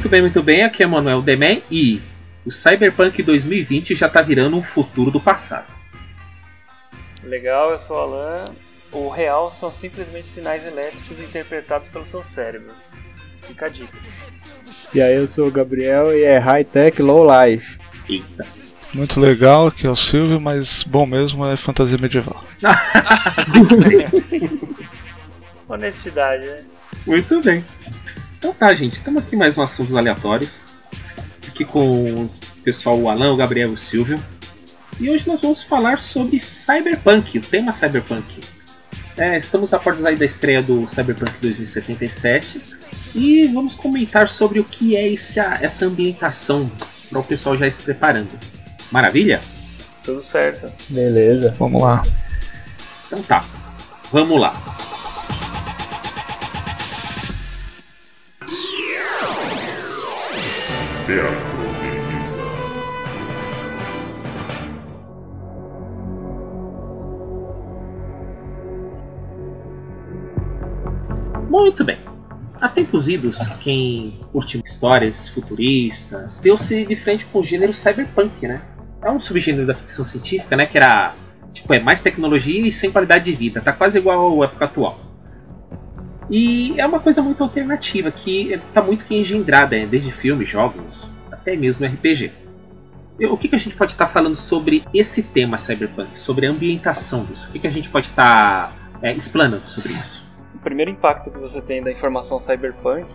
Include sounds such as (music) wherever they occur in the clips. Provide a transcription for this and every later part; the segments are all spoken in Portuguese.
Muito bem, muito bem. Aqui é Manuel Demen e o Cyberpunk 2020 já tá virando um futuro do passado. Legal, eu sou o Alan. O real são simplesmente sinais elétricos interpretados pelo seu cérebro. Fica a dica. E aí, eu sou o Gabriel e é High Tech Low Life. Eita. Muito legal, aqui é o Silvio, mas bom mesmo é fantasia medieval. (laughs) Honestidade, né? Muito bem. Então tá, gente. Estamos aqui mais um assuntos aleatórios. Aqui com os pessoal o Alan, o Gabriel e o Silvio. E hoje nós vamos falar sobre Cyberpunk, o tema Cyberpunk. É, estamos a portas aí da estreia do Cyberpunk 2077 e vamos comentar sobre o que é esse, essa ambientação para o pessoal já ir se preparando. Maravilha? Tudo certo. Beleza. Vamos lá. Então tá, vamos lá. Teatro. Muito bem. Há tempos idos, quem curte histórias futuristas deu-se de frente com o gênero cyberpunk, né? É um subgênero da ficção científica, né? Que era tipo é mais tecnologia e sem qualidade de vida. Tá quase igual à época atual. E é uma coisa muito alternativa que está muito que engendrada, né? desde filmes, jogos, até mesmo RPG. O que, que a gente pode estar falando sobre esse tema cyberpunk, sobre a ambientação disso? O que, que a gente pode estar é, explanando sobre isso? O primeiro impacto que você tem da informação cyberpunk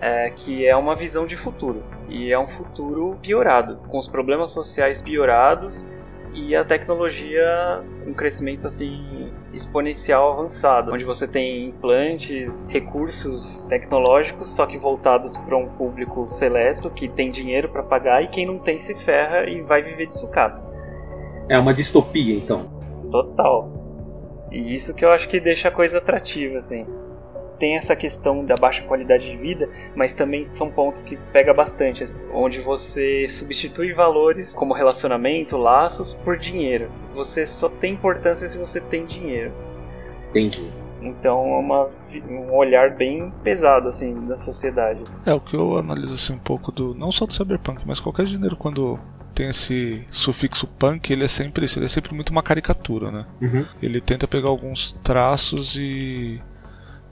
é que é uma visão de futuro. E é um futuro piorado, com os problemas sociais piorados e a tecnologia um crescimento assim exponencial avançado, onde você tem implantes, recursos tecnológicos, só que voltados para um público seleto que tem dinheiro para pagar e quem não tem se ferra e vai viver de sucata. É uma distopia, então. Total. E isso que eu acho que deixa a coisa atrativa, assim. Tem essa questão da baixa qualidade de vida, mas também são pontos que pega bastante, onde você substitui valores como relacionamento, laços, por dinheiro. Você só tem importância se você tem dinheiro. Entendi. Então é uma, um olhar bem pesado assim da sociedade. É o que eu analiso assim um pouco do não só do cyberpunk, mas qualquer gênero quando tem esse sufixo punk, ele é sempre isso, ele é sempre muito uma caricatura, né? Uhum. Ele tenta pegar alguns traços e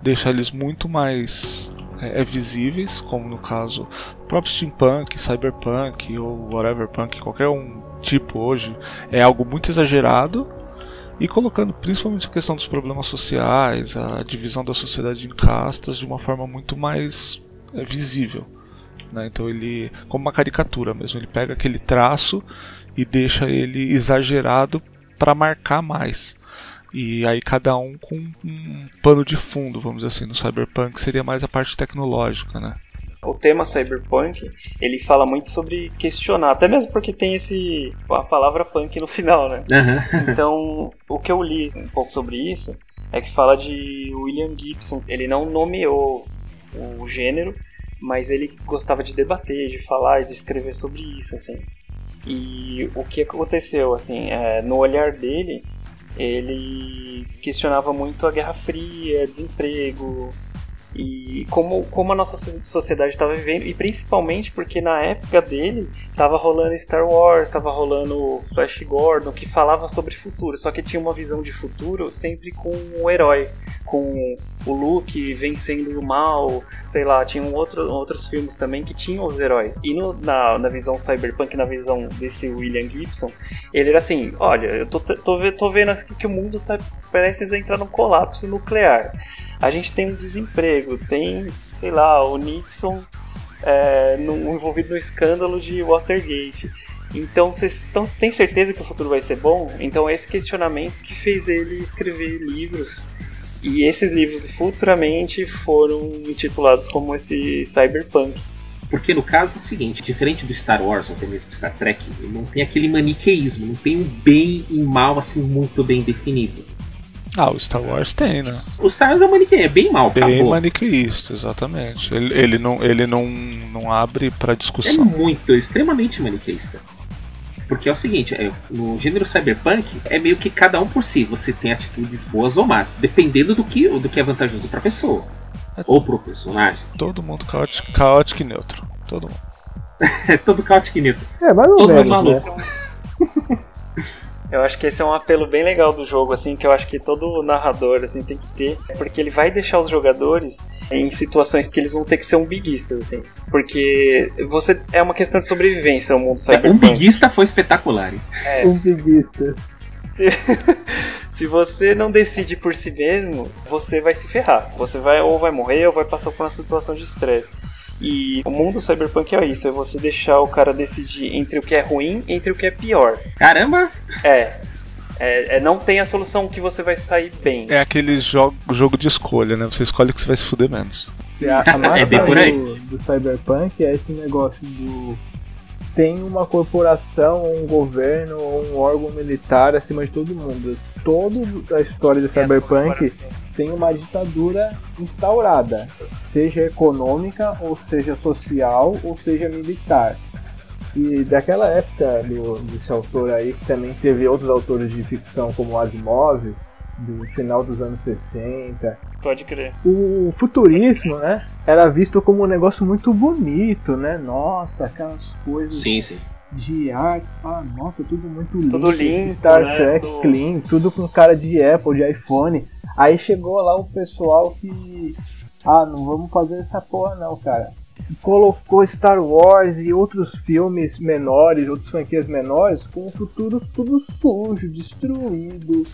deixar eles muito mais é, é, visíveis, como no caso próprio steampunk, cyberpunk ou whatever punk, qualquer um tipo hoje, é algo muito exagerado e colocando principalmente a questão dos problemas sociais, a divisão da sociedade em castas de uma forma muito mais é, visível. Né? Então ele, como uma caricatura mesmo, ele pega aquele traço e deixa ele exagerado para marcar mais. E aí cada um com um pano de fundo, vamos dizer assim. No Cyberpunk seria mais a parte tecnológica, né? O tema cyberpunk, ele fala muito sobre questionar, até mesmo porque tem esse a palavra punk no final, né? Uhum. Então, o que eu li um pouco sobre isso é que fala de William Gibson. Ele não nomeou o gênero, mas ele gostava de debater, de falar e de escrever sobre isso, assim. E o que aconteceu, assim, é, no olhar dele, ele questionava muito a Guerra Fria, desemprego e como, como a nossa sociedade estava vivendo e principalmente porque na época dele estava rolando Star Wars, estava rolando Flash Gordon que falava sobre futuro, só que tinha uma visão de futuro sempre com o herói, com o Luke vencendo o mal, sei lá, tinham outro, outros filmes também que tinham os heróis. E no, na, na visão cyberpunk, na visão desse William Gibson, ele era assim: olha, eu tô, tô, tô vendo aqui que o mundo tá a entrar num colapso nuclear. A gente tem um desemprego, tem, sei lá, o Nixon é, no, envolvido no escândalo de Watergate. Então, vocês têm certeza que o futuro vai ser bom? Então, esse questionamento que fez ele escrever livros. E esses livros futuramente foram intitulados como esse Cyberpunk. Porque no caso é o seguinte, diferente do Star Wars ou até mesmo Star Trek, não tem aquele maniqueísmo, não tem um bem e mal assim muito bem definido. Ah, o Star Wars tem, né? O Star Wars é um maniqueísmo, é bem mal, Bem acabou. maniqueísta, exatamente. Ele, ele não, ele não, não abre pra É discussão. muito, extremamente maniqueísta. Porque é o seguinte, é, no gênero cyberpunk é meio que cada um por si. Você tem atitudes boas ou más, dependendo do que, do que é vantajoso pra pessoa. Ou pro personagem. Todo mundo caótico, caótico e neutro. Todo mundo. (laughs) É todo caótico e neutro. É, mais ou Todo mundo menos, né? (laughs) Eu acho que esse é um apelo bem legal do jogo, assim, que eu acho que todo narrador assim tem que ter, porque ele vai deixar os jogadores em situações que eles vão ter que ser umbiguistas, assim, porque você é uma questão de sobrevivência o mundo É, um cyberpunk. biguista foi espetacular. É, Um biguista. se, (laughs) se você não decide por si mesmo, você vai se ferrar. Você vai ou vai morrer ou vai passar por uma situação de estresse. E o mundo cyberpunk é isso, é você deixar o cara decidir entre o que é ruim e entre o que é pior. Caramba! É. É, é, não tem a solução que você vai sair bem. É aquele jogo, jogo de escolha, né? Você escolhe que você vai se fuder menos. A, a massa É bem por aí. do, do Cyberpunk é esse negócio do. Tem uma corporação, um governo ou um órgão militar acima de todo mundo. Toda a história do Cyberpunk tem uma ditadura instaurada, seja econômica, ou seja social, ou seja militar. E daquela época do, desse autor aí, que também teve outros autores de ficção como Asimov, do final dos anos 60, Pode crer. o futurismo, né, era visto como um negócio muito bonito, né? Nossa, aquelas coisas sim. de arte, ah, nossa, tudo muito limpo. Tudo limpo, Star né? Trek Tudo- clean, tudo com cara de Apple, de iPhone. Aí chegou lá o pessoal que, ah, não vamos fazer essa porra não, cara. Colocou Star Wars e outros filmes menores, outras franquias menores, com um futuro tudo sujo, destruído,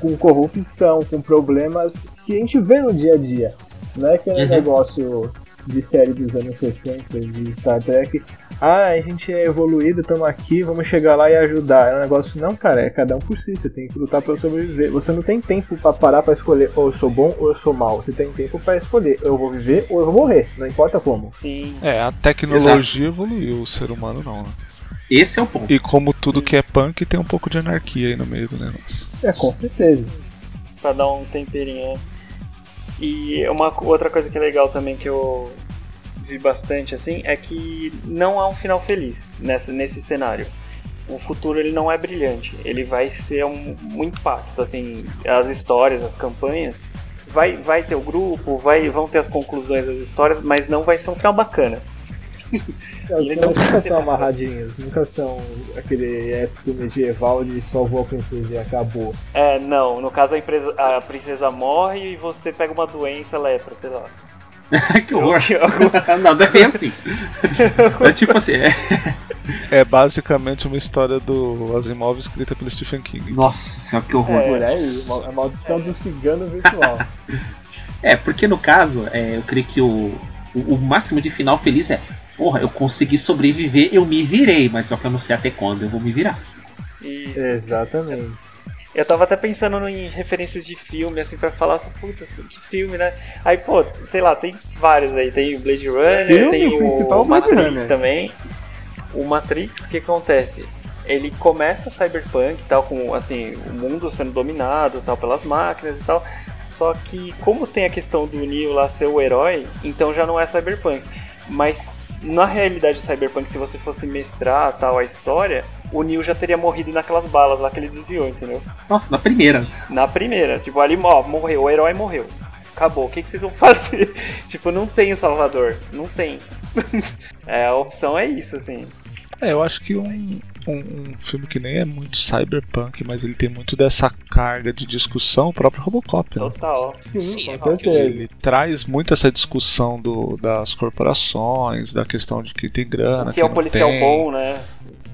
com corrupção, com problemas que a gente vê no dia a dia. Não é aquele Uhum. negócio de série dos anos 60, de Star Trek. Ah, a gente é evoluído, estamos aqui, vamos chegar lá e ajudar. É um negócio, não, cara, é cada um por si. Você tem que lutar para sobreviver. Você não tem tempo para parar para escolher ou eu sou bom ou eu sou mal. Você tem tempo para escolher, eu vou viver ou eu vou morrer, não importa como. Sim. É, a tecnologia evoluiu, o ser humano não, né? Esse é o ponto. E como tudo que é punk, tem um pouco de anarquia aí no meio do negócio. É, com certeza. Pra dar um temperinho. E uma outra coisa que é legal também que eu vi bastante assim é que não há um final feliz nessa, nesse cenário. O futuro ele não é brilhante, ele vai ser um, um impacto assim, as histórias, as campanhas vai, vai ter o grupo, vai, vão ter as conclusões das histórias, mas não vai ser um final bacana. É, não- nunca são amarradinhos, nunca são aquele épico medieval de salvou a princesa e acabou. É, não, no caso a, empresa, a princesa morre e você pega uma doença lepra, sei lá. (laughs) que horror. (laughs) Eu- (laughs) não, não é bem assim. É tipo assim, é... É basicamente uma história do Asimov escrita pelo Stephen King. Nossa senhora, que horror. Por aí, a maldição do cigano virtual. É, porque no caso, é, eu creio que o, o, o máximo de final feliz é Porra, eu consegui sobreviver, eu me virei, mas só que eu não sei até quando eu vou me virar. E Exatamente. eu tava até pensando em referências de filme, assim, pra falar assim, puta, que filme, né? Aí, pô, sei lá, tem vários aí. Tem o Blade Runner, Filme, tem o principal o Blade Matrix Runner. também. O Matrix, o que acontece? Ele começa cyberpunk e tal, com assim, o mundo sendo dominado tal pelas máquinas e tal. Só que como tem a questão do Neo lá ser o herói, então já não é cyberpunk. Mas na realidade cyberpunk, se você fosse mestrar tal a história, o Neo já teria morrido naquelas balas lá que ele desviou, entendeu? Nossa, na primeira. Na primeira, tipo, ali, ó, morreu, o herói morreu. Acabou, o que, que vocês vão (laughs) fazer? tipo, não tem o Salvador, não tem. (laughs) é, a opção é isso, assim. É, eu acho que um, um, um filme que nem é muito cyberpunk, mas ele tem muito dessa carga de discussão, o próprio Robocop, né? Total. Sim, Sim, com certeza. Ele traz muito essa discussão do, das corporações, da questão de que tem grana. O que é o não policial tem. bom, né?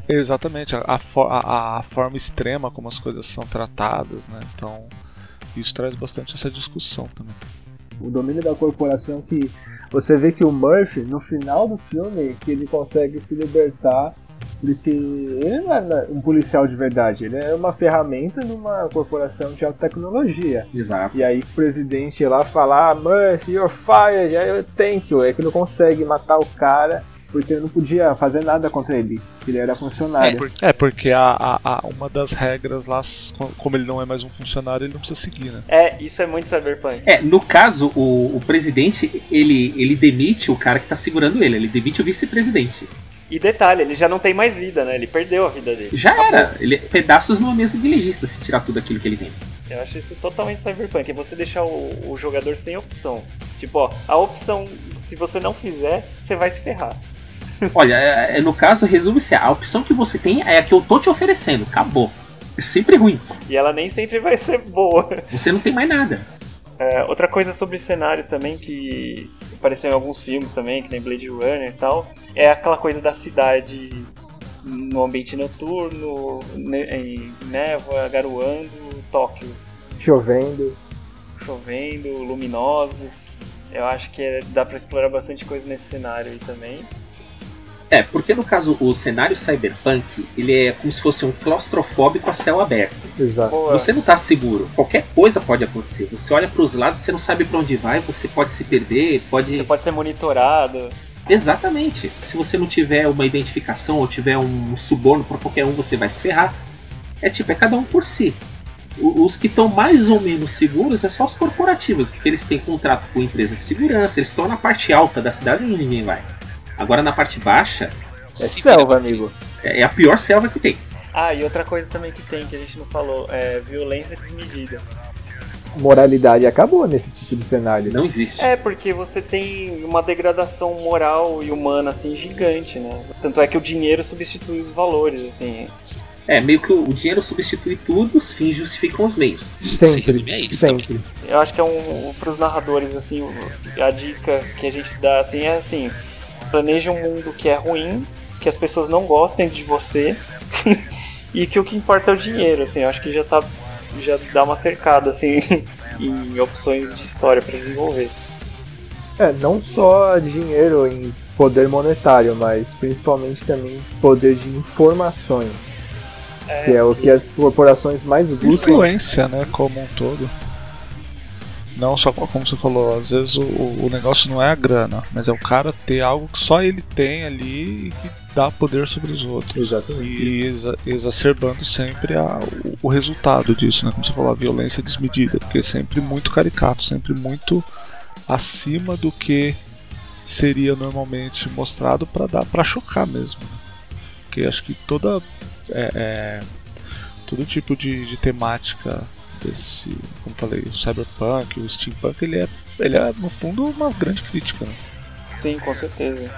Exatamente, a, a- a forma extrema como as coisas são tratadas, né? Então, isso traz bastante essa discussão também. O domínio da corporação que você vê que o Murphy, no final do filme, que ele consegue se libertar Porque ele não é um policial de verdade, ele é uma ferramenta numa corporação de alta tecnologia. Exato. E aí o presidente lá fala, ah, Murphy, you're fired, aí eu tento, é que não consegue matar o cara porque eu não podia fazer nada contra ele, ele era funcionário. É, porque a, a, a, uma das regras lá, como ele não é mais um funcionário, ele não precisa seguir, né? É, isso é muito cyberpunk. É, no caso, o, o presidente, ele, ele demite o cara que tá segurando ele, ele demite o vice-presidente. E detalhe, ele já não tem mais vida, né? Ele perdeu a vida dele. Já Acabou. era, ele é pedaços numa mesa de legista se tirar tudo aquilo que ele tem. Eu acho isso totalmente cyberpunk, é você deixar o, o jogador sem opção. Tipo, ó, a opção, se você não fizer, você vai se ferrar. (laughs) Olha, é, é, no caso, resume-se: a opção que você tem é a que eu tô te oferecendo. Acabou. É sempre ruim. E ela nem sempre vai ser boa. Você não tem mais nada. É, outra coisa sobre cenário também que apareceu em alguns filmes também, que nem Blade Runner e tal, é aquela coisa da cidade no ambiente noturno, em névoa, garoando, Tóquio. Chovendo. Chovendo, luminosos. Eu acho que é, dá para explorar bastante coisa nesse cenário aí também. É, porque no caso o cenário cyberpunk, ele é como se fosse um claustrofóbico a céu aberto. Exato. Você não tá seguro. Qualquer coisa pode acontecer. Você olha para os lados, você não sabe para onde vai, você pode se perder, pode Você pode ser monitorado. Exatamente. Se você não tiver uma identificação ou tiver um suborno para qualquer um, você vai se ferrar. É tipo, é cada um por si. Os que estão mais ou menos seguros é só os corporativos, porque eles têm contrato com empresa de segurança, eles estão na parte alta da cidade onde ninguém vai. Agora na parte baixa. É selva, amigo. É, é a pior selva que tem. Ah, e outra coisa também que tem, que a gente não falou, é violência desmedida. Moralidade acabou nesse tipo de cenário. Não existe. É, porque você tem uma degradação moral e humana, assim, gigante, né? Tanto é que o dinheiro substitui os valores, assim. É, meio que o dinheiro substitui tudo, os fins justificam os meios. Sempre, é sempre. Eu acho que é um, pros narradores, assim, a dica que a gente dá, assim, é assim, planeje um mundo que é ruim, que as pessoas não gostem de você (laughs) e que o que importa é o dinheiro, assim, eu acho que já tá já dá uma cercada assim (laughs) em opções de história para desenvolver. É, não só dinheiro em poder monetário, mas principalmente também poder de informações. É, que é o que as corporações mais buscam. Influência, né, como um todo. Não só como você falou, às vezes o, o negócio não é a grana, mas é o cara ter algo que só ele tem ali e que dá poder sobre os outros. Exatamente. E exa exacerbando sempre a, o, o, resultado disso, né? Como você falou, a violência desmedida, porque é sempre muito caricato, sempre muito acima do que seria normalmente mostrado para dar para chocar mesmo. Né? Porque acho que toda é, é, todo tipo de, de temática desse, como falei, o cyberpunk, o steampunk, ele é, ele é no fundo uma grande crítica. Né? Sim, com certeza.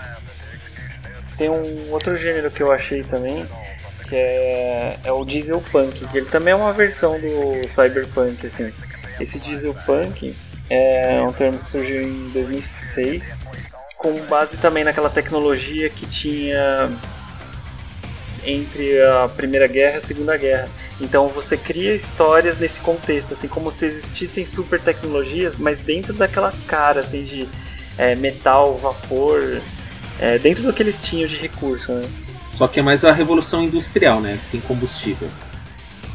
Tem um outro gênero que eu achei também, que é, é o dieselpunk, que ele também é uma versão do cyberpunk, assim. Esse dieselpunk é um termo que surgiu em 2006, com base também naquela tecnologia que tinha entre a Primeira Guerra e a Segunda Guerra. Então você cria histórias nesse contexto, assim como se existissem super tecnologias, mas dentro daquela cara assim de é, metal, vapor, é, dentro do que eles tinham de recurso, né? Só que é mais a revolução industrial, né? Tem combustível.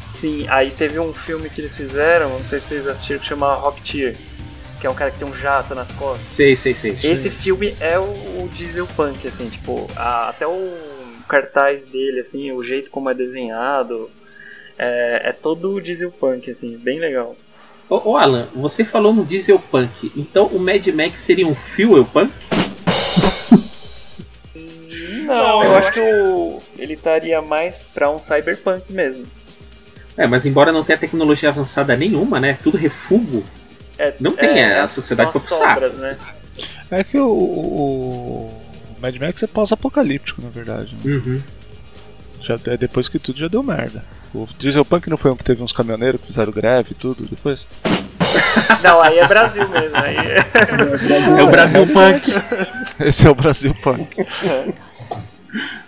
Sim, aí teve um filme que eles fizeram, não sei se vocês assistiram, que chama Rocketeer, que é um cara que tem um jato nas costas. Sei, sei, sei. Esse filme é o, o dieselpunk, assim, tipo, a, até o cartaz dele, assim, o jeito como é desenhado, é, é todo dieselpunk, assim, bem legal. Ô, ô, Alan, você falou no dieselpunk, então o Mad Max seria um fuel punk? Não, eu acho que o, ele estaria mais pra um cyberpunk mesmo. É, mas embora não tenha tecnologia avançada nenhuma, né? Tudo refugo. É, não tem é, a sociedade pra sombras, né? É que o, o, Mad Max é pós-apocalíptico, na verdade. Né? Uhum. Já, é depois que tudo já deu merda. O Dieselpunk não foi um que teve uns caminhoneiros que fizeram greve e tudo depois? (laughs) Não, aí é Brasil mesmo. Aí é... é o Brasil Punk. Esse é o Brasil Punk. É.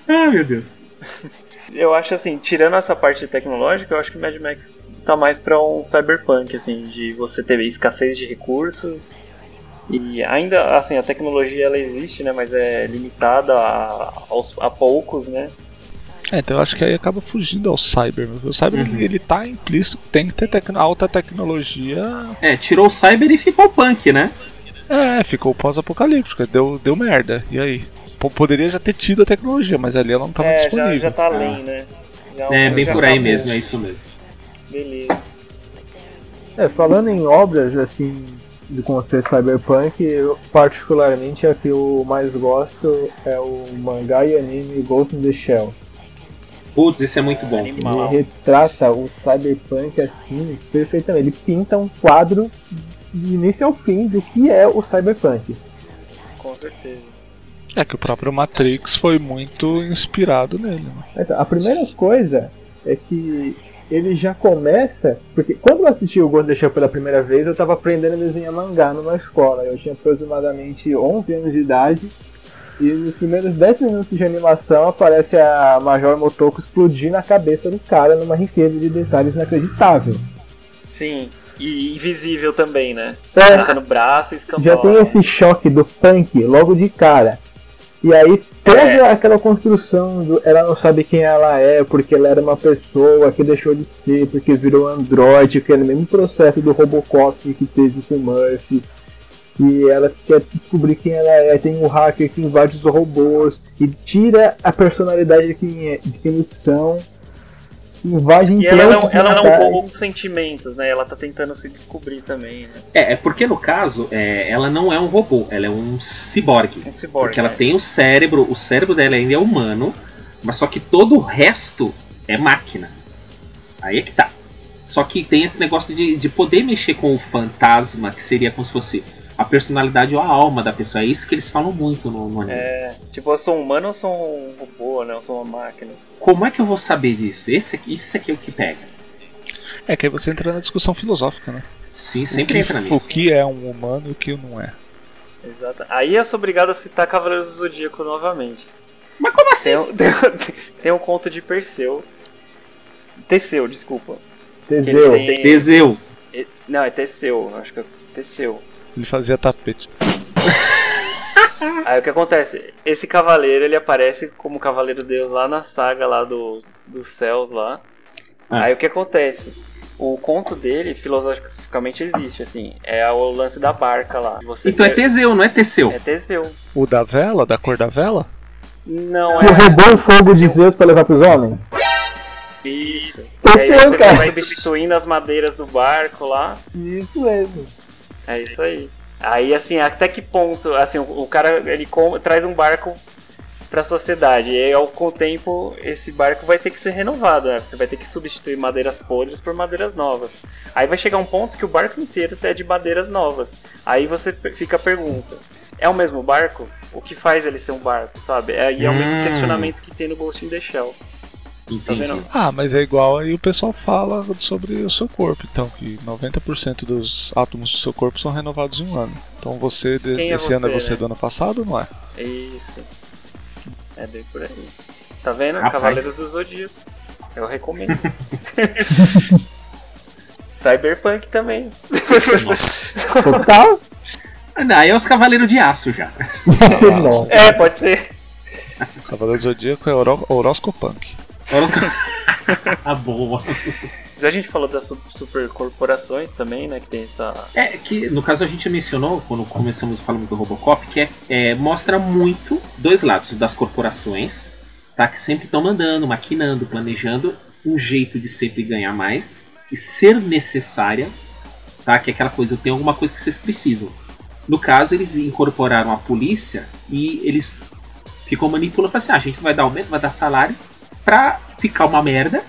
Ah, meu Deus. Eu acho assim, tirando essa parte tecnológica, eu acho que Mad Max tá mais pra um cyberpunk, assim, de você ter escassez de recursos. E ainda, assim, a tecnologia ela existe, né, mas é limitada a, aos, a poucos, né? É, então eu acho que aí acaba fugindo ao cyber. O cyber Uhum. ele, tá implícito, tem que ter tecno- alta tecnologia. É, tirou o cyber e ficou o punk, né? É, ficou pós-apocalíptico, deu, deu merda. E aí? P- poderia já ter tido a tecnologia, mas ali ela não tava é, já, disponível. já tá além, né? Já É, bem já por aí acabou. mesmo, é isso mesmo. Beleza. É, falando em obras, assim, de contexto cyberpunk, eu, particularmente a que eu mais gosto é o mangá e anime Ghost in the Shell. Putz, esse é muito bom. Ele Animal. retrata o cyberpunk assim, perfeitamente. Ele pinta um quadro de início ao fim do que é o cyberpunk. Com certeza. É que o próprio Matrix foi muito inspirado nele. Né? Então, a primeira coisa é que ele já começa. Porque quando eu assisti o the Shell pela primeira vez, eu estava aprendendo a desenhar mangá numa escola. Eu tinha aproximadamente 11 anos de idade. E nos primeiros 10 minutos de animação aparece a Major Motoko explodir na cabeça do cara numa riqueza de detalhes inacreditável. Sim. E invisível também, né? É. Arranca no braço e. Já tem esse choque do punk logo de cara. E aí toda É. aquela construção do ela não sabe quem ela é, porque ela era uma pessoa que deixou de ser, porque virou androide, aquele mesmo processo do Robocop que teve com o Murphy. E ela quer descobrir quem ela é, tem o hacker que invade os robôs e tira a personalidade de quem, é, de quem eles são. Invade E ela não, ela não roubou com sentimentos, né? Ela tá tentando se descobrir também, né? É, é porque no caso, é, ela não é um robô, ela é um ciborgue. Um cyborg, Porque ela né? tem o cérebro, o cérebro dela ainda é humano, mas só que todo o resto é máquina. Aí é que tá. Só que tem esse negócio de, de poder mexer com o fantasma, que seria como se fosse a personalidade ou a alma da pessoa. É isso que eles falam muito no, no anime. É, tipo, eu sou um humano ou sou um robô, né? Eu sou uma máquina. Como é que eu vou saber disso? Esse aqui, isso aqui é o que pega. É que aí você entra na discussão filosófica, né? Sim, O sempre que, entra o nisso. que é um humano e o que não é. Exato. Aí eu sou obrigado a citar Cavaleiros do Zodíaco novamente. Mas como assim? Tem um, (laughs) tem, um- tem um conto de Perseu. Teseu, desculpa. Teseu. tem- Teseu. Não, é Teseu, acho que é Teseu. Ele fazia tapete. Aí o que acontece? Esse cavaleiro, ele aparece como cavaleiro deus lá na saga lá do, dos céus lá. Ah. Aí o que acontece? O conto dele, filosoficamente, existe, assim. É o lance da barca lá. Você Então é ter- Teseu, não é Teseu. É Teseu. O da vela, da cor da vela? Não Que é roubou o fogo de Zeus pra levar pros homens? isso. Teseu, e aí você cara. vai substituindo as madeiras do barco lá. Isso mesmo. É isso aí. Aí, assim, até que ponto, assim, o, o cara, ele com- traz um barco pra sociedade, e aí, ao, com o tempo, esse barco vai ter que ser renovado, né? Você vai ter que substituir madeiras podres por madeiras novas. Aí vai chegar um ponto que o barco inteiro é de madeiras novas. Aí você fica a pergunta, é o mesmo barco? O que faz ele ser um barco, sabe? É, e é o mesmo Hum. questionamento que tem no Ghost in the Shell. Tá Entendi. Ah, mas é igual aí o pessoal fala sobre o seu corpo. Então, que 90% dos átomos do seu corpo são renovados em um ano. Então você, de- é esse ano é você, você né? do ano passado ou não é? Isso. É bem por aí. Tá vendo? Rapaz. Cavaleiros do Zodíaco. Eu recomendo. (laughs) Cyberpunk também. (laughs) Total? Não, aí é os Cavaleiros de Aço já. (laughs) É, pode ser. Cavaleiro do Zodíaco é horó horoscopunk. (laughs) ah, boa. Mas a gente falou das su- supercorporações também, né? Que tem essa. É que, no caso, a gente mencionou, quando começamos falamos do Robocop, que é, é, mostra muito dois lados das corporações, tá? Que sempre estão mandando, maquinando, planejando um jeito de sempre ganhar mais e ser necessária, tá? Que é aquela coisa, eu tenho alguma coisa que vocês precisam. No caso, eles incorporaram a polícia e eles ficam manipulando, assim, ah, a gente vai dar aumento, vai dar salário pra ficar uma merda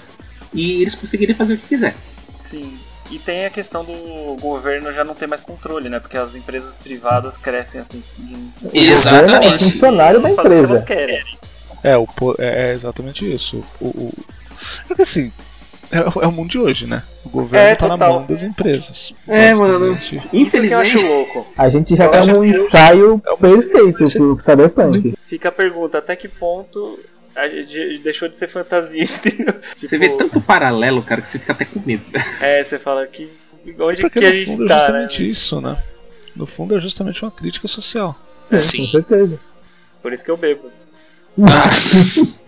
e eles conseguirem fazer o que quiser. Sim. E tem a questão do governo já não ter mais controle, né? Porque as empresas privadas crescem assim. de- O governo é Exatamente. funcionário da o empresa. elas querem. É, o, po- é é exatamente isso. O, o- é que assim, é, é o mundo de hoje, né? O governo É, tá na total. mão das empresas. É, mano. Isso eu Infelizmente, acho louco. A gente já Eu tá num ensaio perfeito pro Cyberpunk. Fica a pergunta, até que ponto a gente deixou de ser fantasia, (laughs) entendeu? Você Tipo, vê tanto paralelo, cara, que você fica até com medo. (laughs) É, você fala que. Onde Porque que a no gente fundo é tá, né? justamente isso, né? No fundo é justamente uma crítica social. Sim, Sim. com certeza. Por isso que eu bebo. (laughs)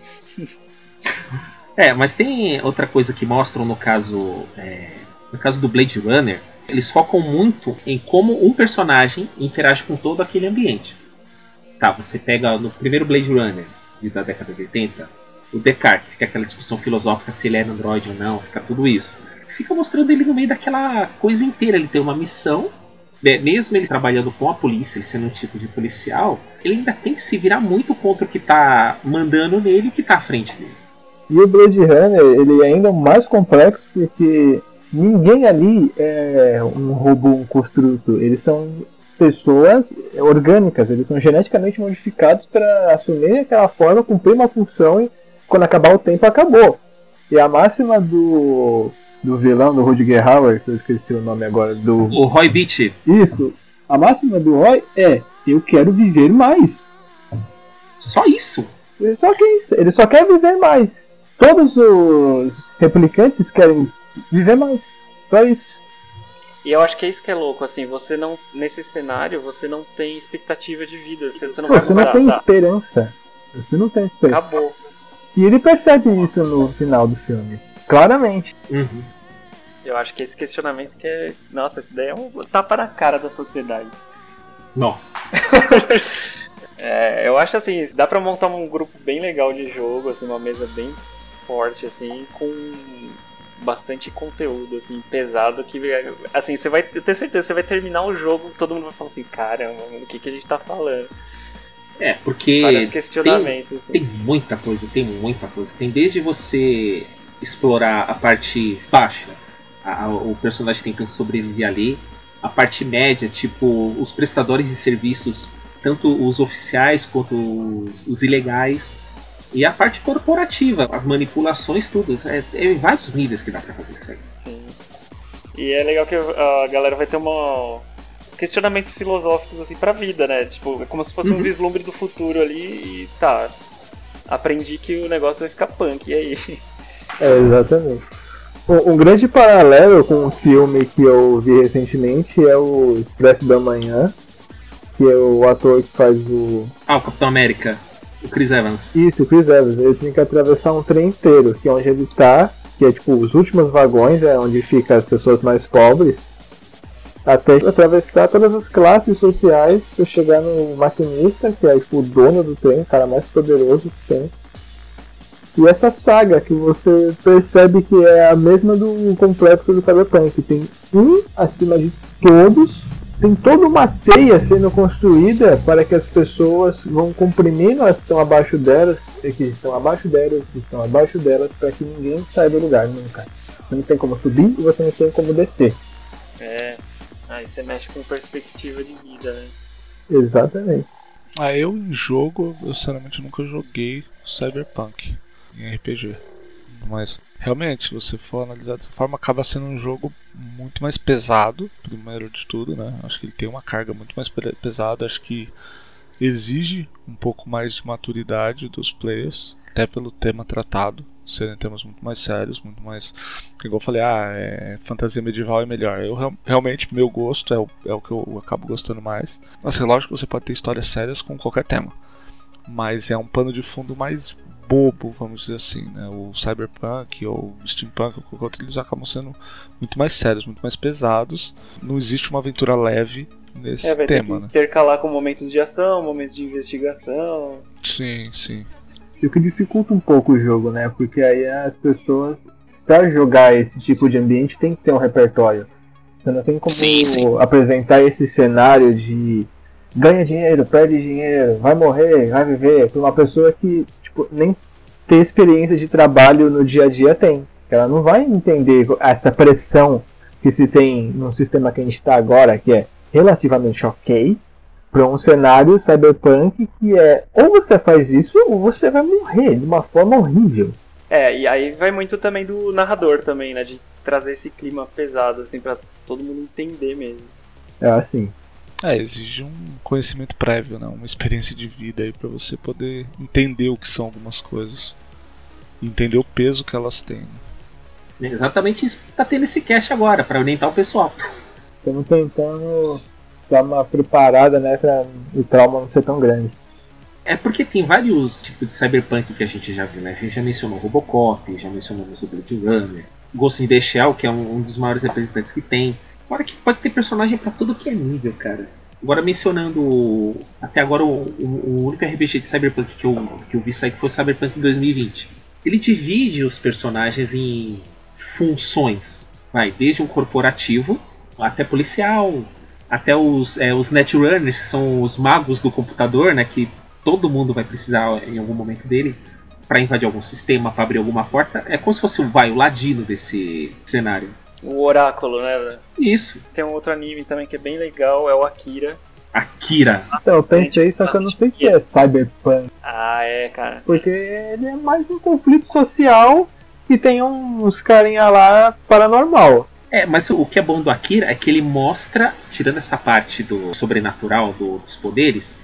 É, mas tem outra coisa que mostram no caso. é, no caso do Blade Runner, eles focam muito em como um personagem interage com todo aquele ambiente. Tá, você pega no primeiro Blade Runner de- da década de 80, o Descartes, fica aquela discussão filosófica se ele é androide ou não, fica tudo isso. Fica mostrando ele no meio daquela coisa inteira. Ele tem uma missão, né, mesmo ele trabalhando com a polícia, ele sendo um tipo de policial, ele ainda tem que se virar muito contra o que tá mandando nele e o que tá à frente dele. E o Blade Runner, ele é ainda mais complexo porque ninguém ali é um robô, um construto. Eles são pessoas orgânicas, eles são geneticamente modificados para assumir aquela forma, cumprir uma função e quando acabar o tempo, acabou. E a máxima do, do vilão, do Rutger Hauer, que eu esqueci o nome agora, do... O Roy Beach, Isso, a máxima do Roy é, eu quero viver mais. só isso. Ele só quer isso, ele só quer viver mais. Todos os replicantes querem viver mais. Só isso. E eu acho que é isso que é louco, assim, você não. Nesse cenário, você não tem expectativa de vida. Você, você não vai Você não tem tá, esperança. Você não tem esperança. Acabou. E ele percebe isso no final do filme. Claramente. Uhum. Eu acho que esse questionamento que é. Nossa, esse daí é um tapa na cara da sociedade. Nossa. (laughs) É, eu acho assim, dá pra montar um grupo bem legal de jogo, assim, uma mesa bem forte, assim, com bastante conteúdo, assim, pesado, que, assim, você vai, eu tenho certeza, você vai terminar o jogo, todo mundo vai falar assim, caramba, o que que a gente tá falando? É, porque Vários questionamentos, tem assim. muita coisa, tem muita coisa. Tem desde você explorar a parte baixa, a- a- o personagem tentando sobreviver ali, a parte média, tipo os prestadores de serviços, tanto os oficiais quanto os, os ilegais, e a parte corporativa, as manipulações, tudo. É, é em vários níveis que dá pra fazer isso aí. Sim. E é legal que a galera vai ter uma questionamentos filosóficos assim pra vida, né? Tipo, é como se fosse um Uhum. vislumbre do futuro ali e tá. Aprendi que o negócio vai ficar punk, e aí? É, exatamente. Um, um grande paralelo com um filme que eu vi recentemente é o Expresso da Manhã, que é o ator que faz o. Ah, o Capitão América, o Chris Evans. Isso, o Chris Evans. Ele tem que atravessar um trem inteiro, que é onde ele tá, que é tipo os últimos vagões, é onde ficam as pessoas mais pobres, até atravessar todas as classes sociais para chegar no maquinista, que é tipo o dono do trem, o cara mais poderoso que tem. E essa saga que você percebe que é a mesma do complexo do Cyberpunk. Tem um acima de todos, tem toda uma teia sendo construída para que as pessoas vão comprimindo as que estão abaixo delas, e que estão abaixo delas, que estão abaixo delas, para que ninguém saia do lugar nunca. Você não tem como subir e você não tem como descer. É. Aí você mexe com perspectiva de vida, né? Exatamente. Ah, eu em jogo, eu sinceramente nunca joguei Cyberpunk em RPG. Mas realmente, se você for analisar dessa forma, acaba sendo um jogo muito mais pesado, primeiro de tudo, né? Acho que ele tem uma carga muito mais pe- pesada, acho que exige um pouco mais de maturidade dos players, até pelo tema tratado, serem temas muito mais sérios, muito mais. Igual eu falei, ah, é, fantasia medieval é melhor. Eu real- realmente, meu gosto é o, é o que eu acabo gostando mais. Assim, lógico que você pode ter histórias sérias com qualquer tema, mas é um pano de fundo mais bobo, vamos dizer assim, né? O cyberpunk ou o steampunk ou qualquer outro, eles acabam sendo muito mais sérios, muito mais pesados. Não existe uma aventura leve nesse É, vai ter tema, que né? intercalar com momentos de ação, momentos de investigação. Sim, sim. E o que dificulta um pouco o jogo, né? Porque aí as pessoas, pra jogar esse tipo de ambiente, tem que ter um repertório. Você não tem como Sim, sim. apresentar esse cenário de ganha dinheiro, perde dinheiro, vai morrer, vai viver, pra uma pessoa que tipo, nem ter experiência de trabalho no dia a dia tem. Ela não vai entender essa pressão que se tem no sistema que a gente está agora, que é relativamente ok, para um cenário cyberpunk que é ou você faz isso ou você vai morrer de uma forma horrível. É, e aí vai muito também do narrador também, né? De trazer esse clima pesado, assim, pra todo mundo entender mesmo. É assim. É, exige um conhecimento prévio, né? Uma experiência de vida aí para você poder entender o que são algumas coisas. E entender o peso que elas têm. né? É exatamente isso que tá tendo esse cast agora, para orientar o pessoal. Estamos tentando dar uma preparada, né, para o trauma não ser tão grande. É porque tem vários tipos de cyberpunk que a gente já viu, né? A gente já mencionou Robocop, já mencionamos o Blade Runner, Ghost in the Shell, que é um, um dos maiores representantes que tem. Agora que pode ter personagem pra tudo que é nível, cara. Agora mencionando. Até agora o, o- o único RPG de Cyberpunk que eu, que eu vi sair que foi Cyberpunk 2020. Ele divide os personagens em funções. Vai, desde um corporativo até policial, até os, é, os Netrunners, que são os magos do computador, né? Que todo mundo vai precisar em algum momento dele para invadir algum sistema, para abrir alguma porta. É como se fosse o, vai, o ladino desse cenário. O Oráculo, né? velho? Isso. Tem um outro anime também que é bem legal, é o Akira. Akira. Então, eu pensei, só que eu não sei se é cyberpunk, Ah, é, cara. porque ele é mais um conflito social e tem uns carinha lá paranormal. É, mas o que é bom do Akira é que ele mostra, tirando essa parte do sobrenatural, do- dos poderes,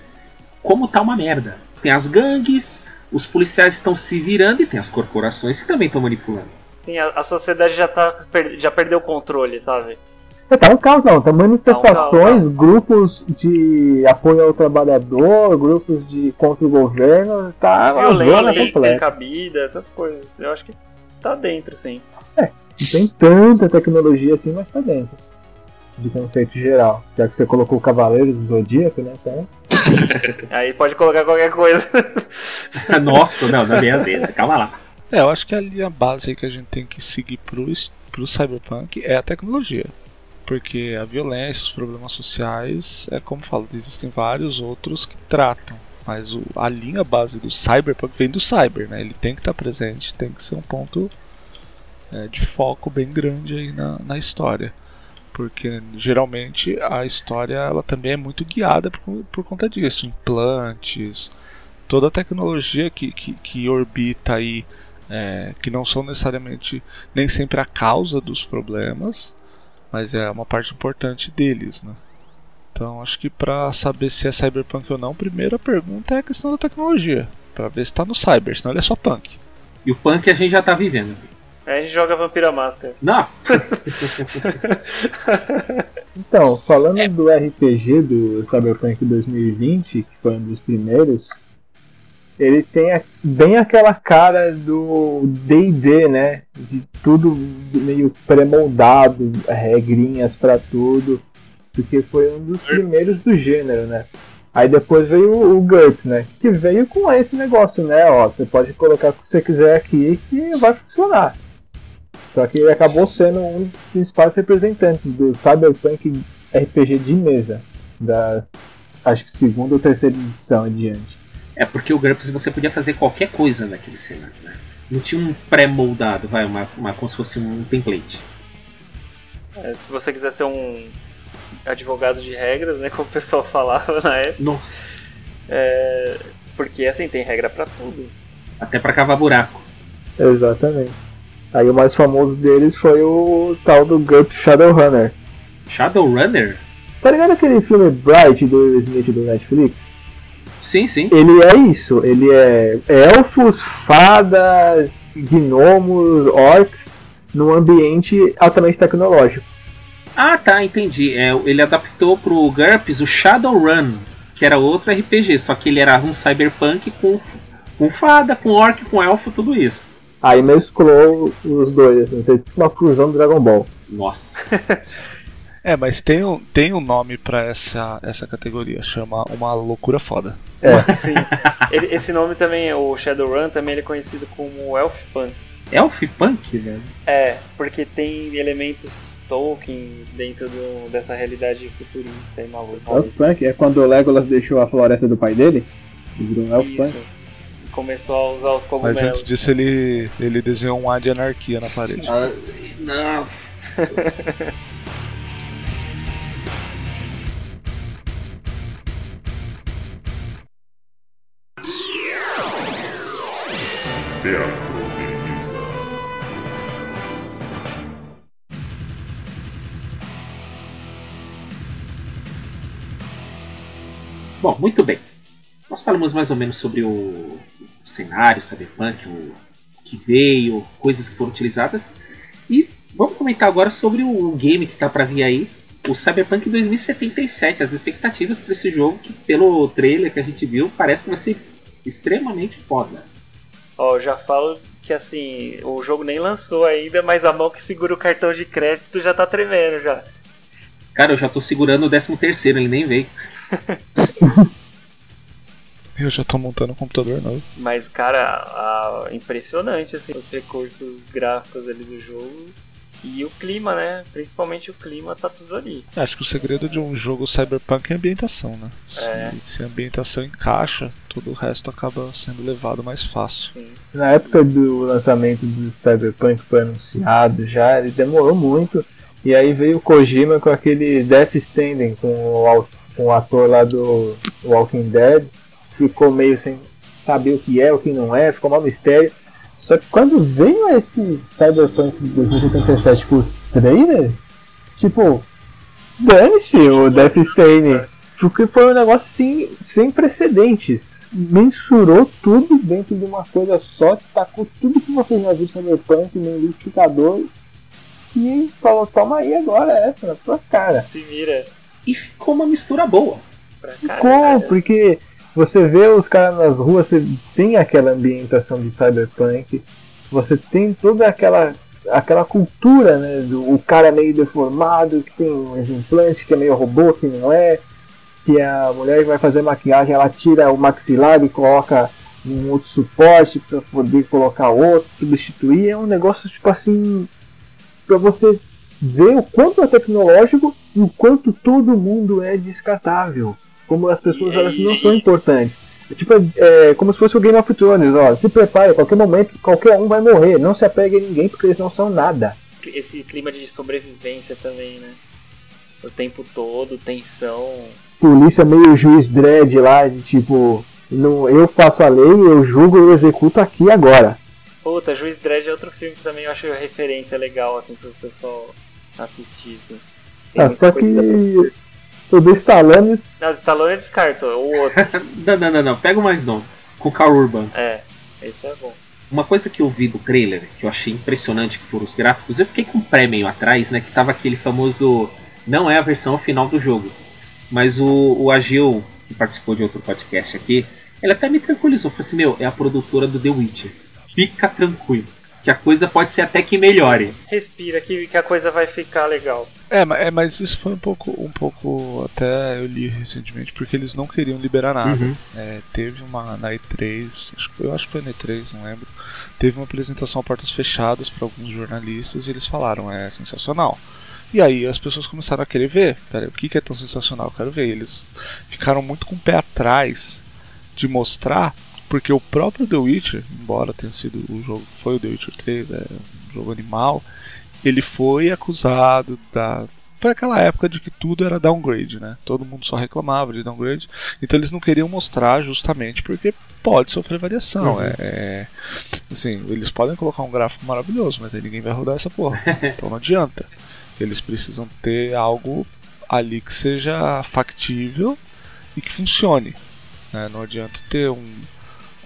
como tá uma merda. Tem as gangues, os policiais estão se virando e tem as corporações que também estão manipulando. Sim, a, a sociedade já, tá, per- já perdeu o controle, sabe? Tá um caos não, tem manifestações, Não, não, grupos de apoio ao trabalhador, grupos de contra o governo, tá Violência, cabida, essas coisas. Eu acho que tá dentro, sim. Não tem tanta tecnologia assim, mas tá dentro. De conceito geral. Já que você colocou o Cavaleiro do Zodíaco, né? Então, (laughs) Aí pode colocar qualquer coisa. (laughs) Nossa, não, da minha zeta, calma lá. É, eu acho que a linha base que a gente tem que seguir pro, pro Cyberpunk é a tecnologia. Porque a violência, os problemas sociais, é como falo, existem vários outros que tratam. Mas o- a linha base do Cyberpunk vem do Cyber, né? Ele tem que estar presente, tem que ser um ponto é, de foco bem grande aí na, na história. Porque geralmente a história ela também é muito guiada por, por conta disso. Implantes, toda a tecnologia que, que, que orbita aí é, que não são necessariamente nem sempre a causa dos problemas, mas é uma parte importante deles, né? Então acho que para saber se é cyberpunk ou não, a primeira pergunta é a questão da tecnologia, para ver se está no cyber, senão ele é só punk. E o punk a gente já tá vivendo. Aí a gente joga Vampira Máscara. Não, (laughs) então falando do RPG do Cyberpunk 2020, que foi um dos primeiros, ele tem bem aquela cara do D&D, né? De tudo meio pré-moldado, regrinhas pra tudo, porque foi um dos primeiros do gênero, né? Aí depois veio o, o né? Que veio com esse negócio, né? Ó, você pode colocar o que você quiser aqui que vai funcionar. Só que ele acabou sendo um dos principais representantes do Cyberpunk RPG de mesa, da acho que segunda ou terceira edição em diante. É porque o GURPS você podia fazer qualquer coisa naquele cenário, né? Não tinha um pré-moldado, vai, uma, uma, como se fosse um template. É, se você quiser ser um advogado de regras, né? Como o pessoal falava na época. Nossa. É, porque assim, tem regra pra tudo. Até pra cavar buraco. Exatamente. Aí o mais famoso deles foi o tal do GURPS Shadowrunner. Shadowrunner? Tá ligado aquele filme Bright do Will Smith do Netflix? Sim, sim. Ele é isso, ele é elfos, fadas, gnomos, orcs, num ambiente altamente tecnológico. Ah, tá, entendi. É, ele adaptou pro GURPS o Shadowrun, que era outro RPG, só que ele era um cyberpunk com, com fada, com orc, com elfo, tudo isso. Aí mesclou os dois, assim, fez tipo uma fusão do Dragon Ball. Nossa. (laughs) É, mas tem um, tem um nome para essa, essa categoria, chama Uma Loucura Foda. (laughs) Sim. Ele- esse nome também, o Shadowrun, também ele é conhecido como Elf Punk. Elf punk, velho? É, porque tem elementos Tolkien dentro do- dessa realidade futurista e maluca. Elfpunk é quando o Legolas deixou a floresta do pai dele? E virou um Elfpunk. Isso. E começou a usar os Mas cogumelos. antes disso ele, ele desenhou um ar de anarquia na parede. Ah, nossa. (laughs) Teatro. Bom, muito bem. Nós falamos mais ou menos sobre o cenário cyberpunk, o que veio, coisas que foram utilizadas. E vamos comentar agora sobre o game que está para vir aí, o Cyberpunk 2077, as expectativas para esse jogo que pelo trailer que a gente viu parece que vai ser extremamente foda. Ó, eu já falo que assim, o jogo nem lançou ainda, mas a mão que segura o cartão de crédito já tá tremendo já. Cara, eu já tô segurando o 13 terceiro, ele nem veio. (laughs) Eu já tô montando um computador novo. Mas, cara, a- impressionante assim, os recursos gráficos ali do jogo. E o clima, né? Principalmente o clima tá tudo ali. Acho que o segredo de um jogo cyberpunk é a ambientação, né? Se, É. se a ambientação encaixa, todo o resto acaba sendo levado mais fácil. Na época do lançamento do Cyberpunk foi anunciado já, ele demorou muito. E aí veio o Kojima com aquele Death Stranding com o, com o ator lá do Walking Dead. Ficou meio sem saber o que é, o que não é, ficou mal mistério. Só que quando veio esse Cyberpunk 2077 por trailer, tipo, dane-se o Death Stranding. Porque foi um negócio assim, sem precedentes. Mensurou tudo dentro de uma coisa só, tacou tudo que você já viu Cyberpunk no liquidificador e falou, toma aí agora essa, na tua cara. Se vira E ficou uma mistura boa. pra Ficou, porque você vê os caras nas ruas, você tem aquela ambientação de cyberpunk, você tem toda aquela aquela cultura, né? Do, o cara meio deformado, que tem uns implantes, que é meio robô, que não é, que a mulher que vai fazer maquiagem, ela tira o maxilar e coloca um outro suporte para poder colocar outro, substituir, é um negócio tipo assim, para você ver o quanto é tecnológico e o quanto todo mundo é descartável. Como as pessoas elas não são importantes. É tipo, é, como se fosse o Game of Thrones, ó. Se prepare, a qualquer momento qualquer um vai morrer. Não se apegue a ninguém porque eles não são nada. Esse clima de sobrevivência também, né? O tempo todo, tensão. Polícia meio juiz dread lá, de tipo, não, eu faço a lei, eu julgo e eu executo aqui e agora. Puta, Juiz Dredd é outro filme que também eu acho referência legal, assim, pro pessoal assistir, assim. Ah, só que o do Stallone Não, o Stallone descartou, o outro. (laughs) Não, não, não, não. Pega o mais novo. Com o Carl Urban. é, esse é bom. Uma coisa que eu vi do trailer, que eu achei impressionante, que foram os gráficos, eu fiquei com um pré meio atrás, né? Que tava aquele famoso. Não é a versão final do jogo. Mas o, o Agil, que participou de outro podcast aqui, ele até me tranquilizou. Falou assim: Meu, é a produtora do The Witcher. Fica tranquilo. Que a coisa pode ser até que melhore. Respira que, que a coisa vai ficar legal. É, é, mas isso foi um pouco, um pouco. Até eu li recentemente, porque eles não queriam liberar nada. Uhum. É, teve uma na E3, acho que foi- eu acho que foi na E3, não lembro. Teve uma apresentação a portas fechadas para alguns jornalistas e eles falaram: é sensacional. E aí as pessoas começaram a querer ver. Peraí, o que, que é tão sensacional? Eu quero ver. E eles ficaram muito com o pé atrás de mostrar, porque o próprio The Witcher, embora tenha sido o jogo, foi o The Witcher 3, é um jogo animal, ele foi acusado da. Foi aquela época de que tudo era downgrade, né? Todo mundo só reclamava de downgrade. Então eles não queriam mostrar justamente porque pode sofrer variação. Uhum. É, é- assim, eles podem colocar um gráfico maravilhoso, mas aí ninguém vai rodar essa porra. (laughs) então não adianta. Eles precisam ter algo ali que seja factível e que funcione. né? Não adianta ter um,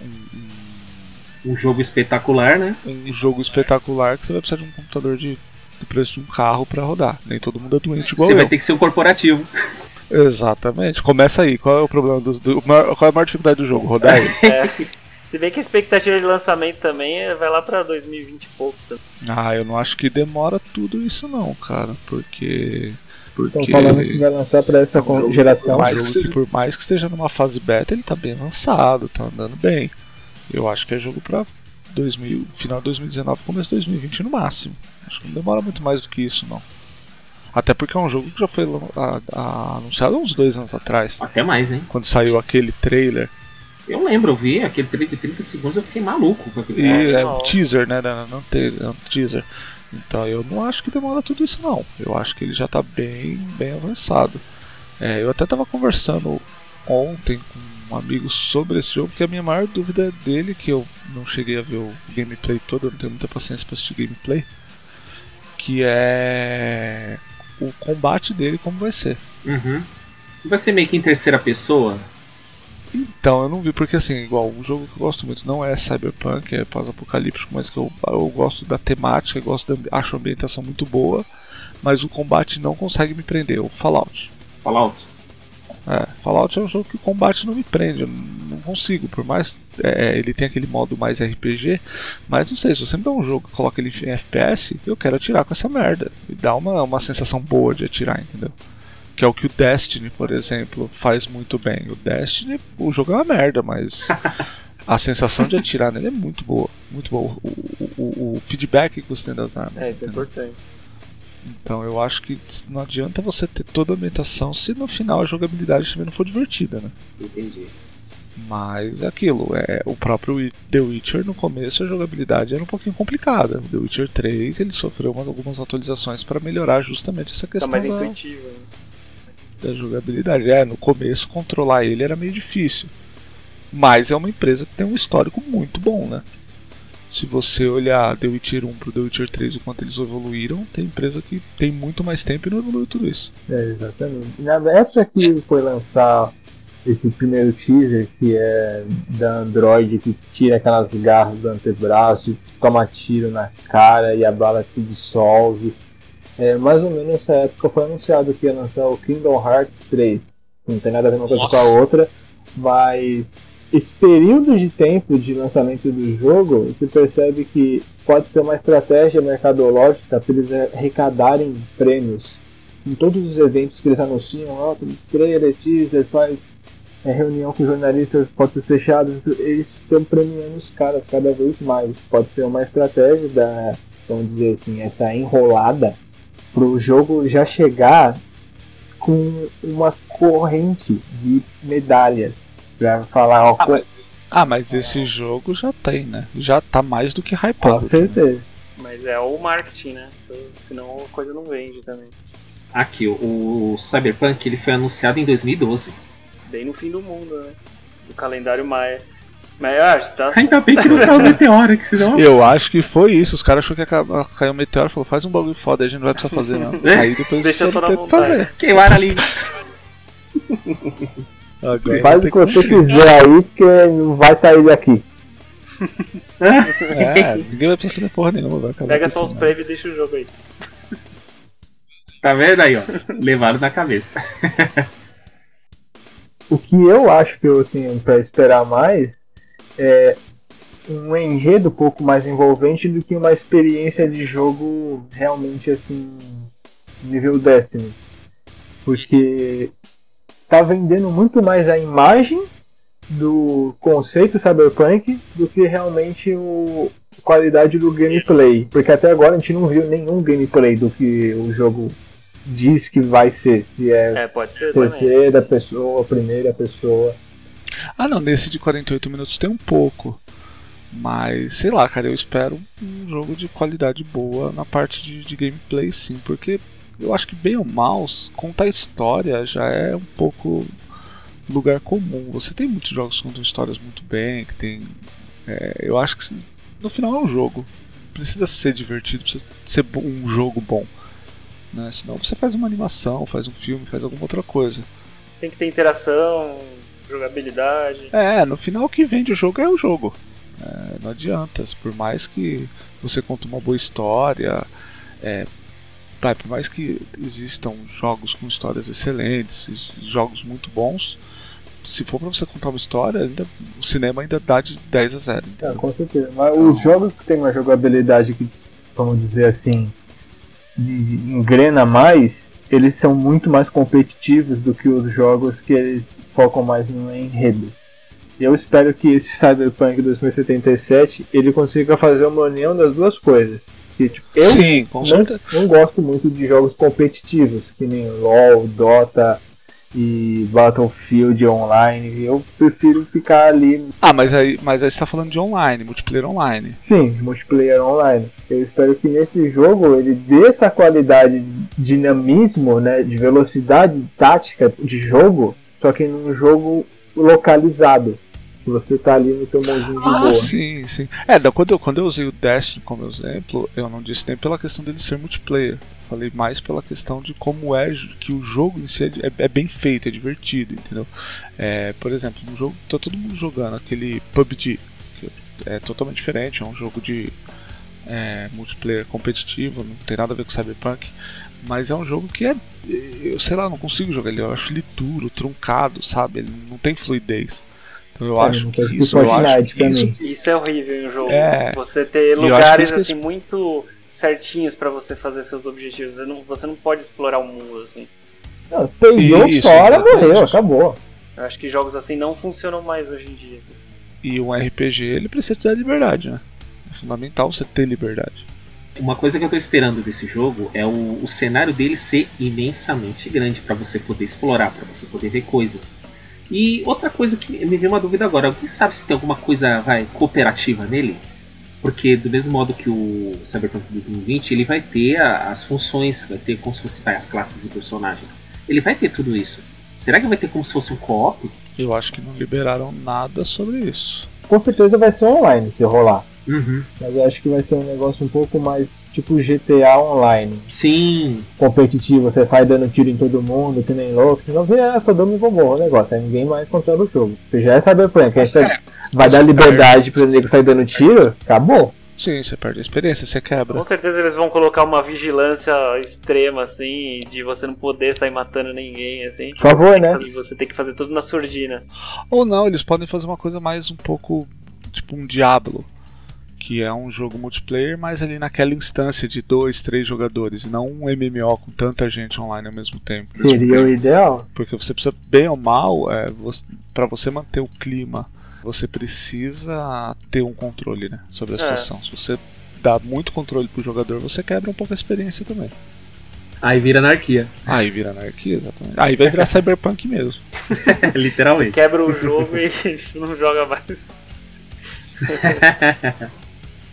um- um- jogo espetacular, né? um jogo espetacular que você vai precisar de um computador de, do preço de um carro pra rodar. Nem todo mundo é doente igual Você eu. vai ter que ser um corporativo. Exatamente. Começa aí. Qual é o problema do, do maior- qual é a maior dificuldade do jogo? Rodar ele. (laughs) É. Se bem que a expectativa de lançamento também é- vai lá pra 2020 e pouco. tá? ah, eu não acho que demora tudo isso não, cara, porque estão falando que vai lançar pra essa con- geração. por mais, que, por mais que esteja numa fase beta, ele tá bem lançado, tá andando bem. Eu acho que é jogo pra 2000, final de 2019, começo de 2020 no máximo. Acho que não demora muito mais do que isso, não. Até porque é um jogo que já foi a- a- anunciado há uns dois anos atrás, Até mais, hein? quando saiu aquele trailer. Eu lembro, eu vi aquele trailer de 30 segundos, eu fiquei maluco com aquele E troço. é um não. teaser, né? Não, não trailer, é um teaser. Então eu não acho que demora tudo isso não. Eu acho que ele já tá bem, bem avançado. É, eu até tava conversando ontem com um amigo sobre esse jogo, que a minha maior dúvida é dele, que eu não cheguei a ver o gameplay todo, eu não tenho muita paciência pra assistir gameplay, que é o combate dele como vai ser. Uhum. Vai ser meio que em terceira pessoa? Então, eu não vi, porque assim, igual, um jogo que eu gosto muito não é Cyberpunk, é pós-apocalíptico, mas que eu, eu gosto da temática, gosto da, acho a ambientação muito boa, mas o combate não consegue me prender, o Fallout. Fallout. É, Fallout é um jogo que o combate não me prende, eu não consigo, por mais é, ele tem aquele modo mais RPG, mas não sei, se você me dá um jogo e coloca ele em FPS, eu quero atirar com essa merda. E dá uma, uma sensação boa de atirar, entendeu? Que é o que o Destiny, por exemplo, faz muito bem. O Destiny, o jogo é uma merda, mas (laughs) a sensação de atirar nele é muito boa. Muito boa. O, o, o- feedback que você tem das armas. É, isso é entendeu? importante. Então eu acho que não adianta você ter toda a ambientação se no final a jogabilidade também não for divertida, né? Entendi. Mas é aquilo, é o próprio The Witcher no começo a jogabilidade era um pouquinho complicada. O The Witcher 3 ele sofreu umas- algumas atualizações para melhorar justamente essa Tá questão mais da, intuitivo. né? Da jogabilidade. É, no começo controlar ele era meio difícil. Mas é uma empresa que tem um histórico muito bom, né? Se você olhar The Witcher 1 pro The Witcher 3 o quanto eles evoluíram, tem empresa que tem muito mais tempo e não evoluiu tudo isso. É, exatamente. Na época que foi lançar esse primeiro teaser, que é da Android, que tira aquelas garras do antebraço, toma tiro na cara e a bala se dissolve. É, mais ou menos nessa época foi anunciado que ia lançar o Kingdom Hearts 3. Não tem nada a ver uma coisa com Nossa. a outra, mas esse período de tempo de lançamento do jogo, você percebe que pode ser uma estratégia mercadológica para eles arrecadarem prêmios em todos os eventos que eles anunciam, ó, tem trailer, teaser, faz é, reunião com jornalistas, portas fechadas, eles estão premiando os caras cada vez mais. Pode ser uma estratégia da, vamos dizer assim, essa enrolada pro jogo já chegar com uma corrente de medalhas pra falar, ó, Ah, mas, ah, mas esse jogo já tem, né? Já tá mais do que com hypado. certeza. Mas é o marketing, né? Se- Senão a coisa não vende também. Aqui, o, o Cyberpunk ele foi anunciado em 2012. Bem no fim do mundo, né? Do calendário Maia. Mas ah, tá. Ainda bem que não tá o (laughs) meteoro, que senão. Eu acho que foi isso. Os caras acharam que ia ca- cair um meteoro falou, faz um bagulho foda, aí a gente não vai precisar fazer, não. (laughs) Aí depois Deixa só na fazer. Queimaram ali. (laughs) Agora Faz o que você quiser aí, porque não vai sair daqui. É, ninguém vai precisar fazer porra nenhuma, vai acabar Pega só os né? prévios e deixa o jogo aí. Tá vendo aí, ó? Levaram na cabeça. O que eu acho que eu tenho pra esperar mais é um enredo um pouco mais envolvente do que uma experiência de jogo realmente assim nível Destiny. Porque tá vendendo muito mais a imagem do conceito cyberpunk do que realmente o a qualidade do gameplay. Porque até agora a gente não viu nenhum gameplay do que o jogo diz que vai ser. Se é É, pode ser também. terceira pessoa, primeira pessoa. Ah, não, nesse de 48 minutos tem um pouco. Mas, sei lá, cara, eu espero um jogo de qualidade boa na parte de, de gameplay, sim, porque eu acho que, bem ou mal, contar história já é um pouco lugar comum. Você tem muitos jogos que contam histórias muito bem, que tem. é, eu acho que no final é um jogo. Precisa ser divertido, precisa ser um jogo bom. Né? Senão você faz uma animação, faz um filme, faz alguma outra coisa. Tem que ter interação, jogabilidade. É, no final o que vende o jogo é o jogo. É, não adianta. Por mais que você conte uma boa história, é, vai, por mais que existam jogos com histórias excelentes, e jogos muito bons, se for pra você contar uma história, ainda, o cinema ainda dá de 10 a 0. Ah, entendeu? com certeza. Mas os jogos que tem uma jogabilidade que, vamos dizer assim, engrena mais, eles são muito mais competitivos do que os jogos que eles focam mais no enredo. Eu espero que esse Cyberpunk 2077 ele consiga fazer uma união das duas coisas. Que, tipo, eu Sim, não, não gosto muito de jogos competitivos, que nem LoL, Dota e Battlefield Online. Eu prefiro ficar ali Ah, mas aí, mas aí você tá falando de online, multiplayer online. Sim, multiplayer online. Eu espero que nesse jogo ele dê essa qualidade de dinamismo, né, de velocidade tática de jogo, só que num jogo localizado. Que Você tá ali no teu mundinho de Ah, boa. sim, sim. É, da- quando eu, quando eu usei o Destiny como exemplo, eu não disse nem pela questão dele ser multiplayer. Falei mais pela questão de como é que o jogo em si é, é- é bem feito, é divertido, entendeu? É, por exemplo, no jogo tá todo mundo jogando aquele PUBG, que é totalmente diferente, é um jogo de é, multiplayer competitivo, não tem nada a ver com Cyberpunk, mas é um jogo que é, eu sei lá, não consigo jogar ele, eu acho ele duro, truncado, sabe? Ele não tem fluidez. Eu É, acho não que isso, eu acho que isso. Isso é horrível em um jogo. É. Você ter acho lugares assim muito certinhos pra você fazer seus objetivos. Você não, você não pode explorar o mundo assim. Não, Peidou fora, morreu, acabou. Eu acho que jogos assim não funcionam mais hoje em dia. E um RPG ele precisa ter liberdade, né? É fundamental você ter liberdade. Uma coisa que eu tô esperando desse jogo é o, o cenário dele ser imensamente grande pra você poder explorar, pra você poder ver coisas. E outra coisa que me veio uma dúvida agora, alguém sabe se tem alguma coisa vai, cooperativa nele? Porque do mesmo modo que o Cyberpunk 2020, ele vai ter a- as funções, vai ter como se fosse vai, as classes de personagem. Ele vai ter tudo isso. Será que vai ter como se fosse um co-op? Eu acho que não liberaram nada sobre isso. Com certeza vai ser online se rolar. Uhum. Mas eu acho que vai ser um negócio um pouco mais tipo GTA online. Sim, Competitivo, você sai dando tiro em todo mundo, que nem louco. Senão vê, ah, todo mundo roubou o negócio. Aí ninguém mais controla o jogo. Porque já é Cyberpunk. Aí você vai dar liberdade pro nego sair dando tiro, acabou. Sim, você perde a experiência, você quebra. Com certeza eles vão colocar uma vigilância extrema, assim, de você não poder sair matando ninguém, assim. Por favor, né? E você tem que fazer tudo na surdina. Ou não, eles podem fazer uma coisa mais um pouco tipo um Diablo, que é um jogo multiplayer, mas ali naquela instância de dois, três jogadores, e não um MMO com tanta gente online ao mesmo tempo. Seria o ideal. Porque você precisa, bem ou mal, é, para você manter o clima, você precisa ter um controle né, sobre a É. situação. Se você dá muito controle pro jogador, você quebra um pouco a experiência também. aí vira anarquia, Aí vira anarquia, exatamente. Aí vai virar (laughs) cyberpunk mesmo. (laughs) literalmente. Quebra o jogo e (laughs) a gente não joga mais.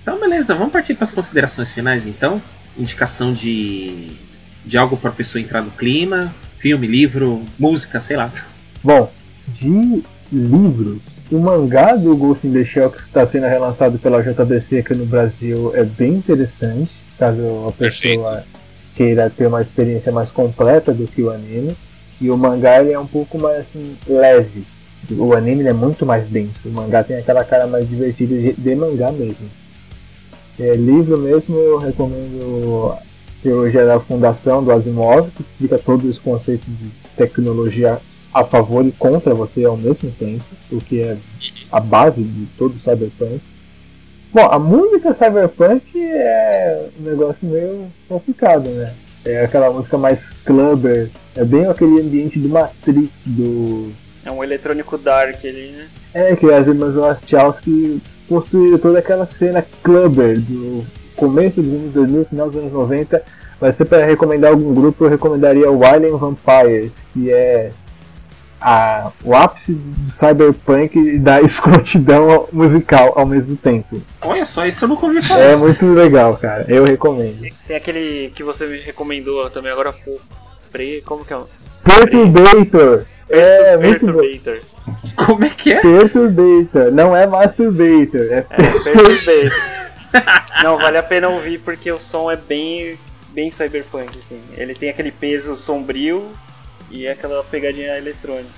Então, beleza, vamos partir para as considerações finais então. Indicação de, de algo para a pessoa entrar no clima, filme, livro, música, sei lá. Bom, de livros, o mangá do Ghost in the Shell que está sendo relançado pela JBC aqui no Brasil é bem interessante, caso a pessoa Perfeito. queira ter uma experiência mais completa do que o anime. E o mangá ele é um pouco mais assim, leve. O anime ele é muito mais denso. O mangá tem aquela cara mais divertida de, de mangá mesmo. É, livro mesmo eu recomendo Teologia da Fundação do Asimov, que explica todos os conceitos de tecnologia a favor e contra você ao mesmo tempo, o que é a base de todo cyberpunk. Bom, a música cyberpunk é um negócio meio complicado, né? É aquela música mais clubber, é bem aquele ambiente do Matrix, do... É um eletrônico dark ali, né? É, que as irmãs Wachowski construíram toda aquela cena clubber do começo dos anos 2000, final dos anos 90. Mas se para recomendar algum grupo, eu recomendaria o Alien Vampires, que é a, o ápice do cyberpunk e da (laughs) escrotidão musical ao mesmo tempo. Olha só, isso eu nunca ouvi falar. É muito legal, cara. Eu recomendo. Tem aquele que você me recomendou também agora há pouco. Pre... Como que é? Perturbator. É, muito bom. Perturbator. (laughs) Como é que é? Perturbator. Não é Masturbator. É É, Perturbator. Não, vale a pena ouvir porque o som é bem, bem cyberpunk, assim. Ele tem aquele peso sombrio e aquela pegadinha eletrônica.